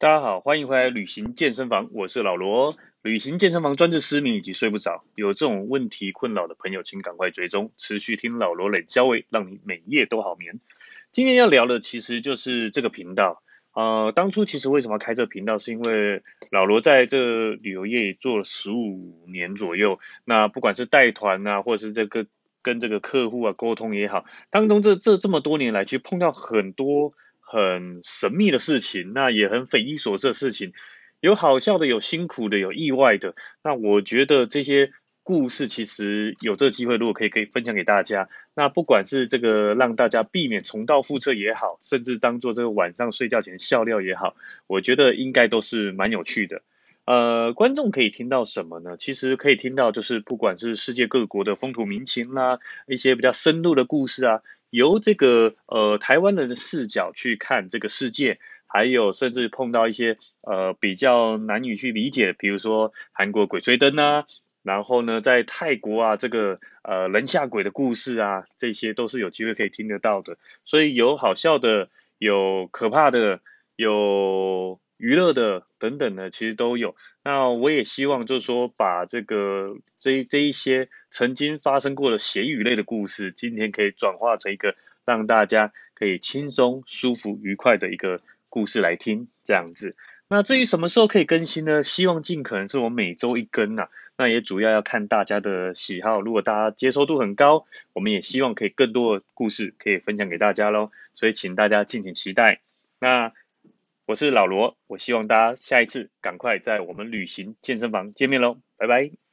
大家好，欢迎回来旅行健身房，我是老罗。旅行健身房专治失眠以及睡不着，有这种问题困扰的朋友，请赶快追踪，持续听老罗冷消微，让你每夜都好眠。今天要聊的其实就是这个频道。呃，当初其实为什么开这个频道，是因为老罗在这旅游业做了十五年左右，那不管是带团啊，或者是这个跟这个客户啊沟通也好，当中这这这么多年来，其实碰到很多。很神秘的事情，那也很匪夷所思的事情，有好笑的，有辛苦的，有意外的。那我觉得这些故事其实有这个机会，如果可以可以分享给大家，那不管是这个让大家避免重蹈覆辙也好，甚至当做这个晚上睡觉前笑料也好，我觉得应该都是蛮有趣的。呃，观众可以听到什么呢？其实可以听到就是不管是世界各国的风土民情啦，一些比较深入的故事啊。由这个呃台湾人的视角去看这个世界，还有甚至碰到一些呃比较难以去理解，比如说韩国鬼吹灯啊，然后呢在泰国啊这个呃人下鬼的故事啊，这些都是有机会可以听得到的。所以有好笑的，有可怕的，有娱乐的等等的，其实都有。那我也希望就是说把这个这这一些。曾经发生过的咸鱼类的故事，今天可以转化成一个让大家可以轻松、舒服、愉快的一个故事来听，这样子。那至于什么时候可以更新呢？希望尽可能是我每周一更呐。那也主要要看大家的喜好，如果大家接受度很高，我们也希望可以更多的故事可以分享给大家喽。所以请大家敬请期待。那我是老罗，我希望大家下一次赶快在我们旅行健身房见面喽，拜拜。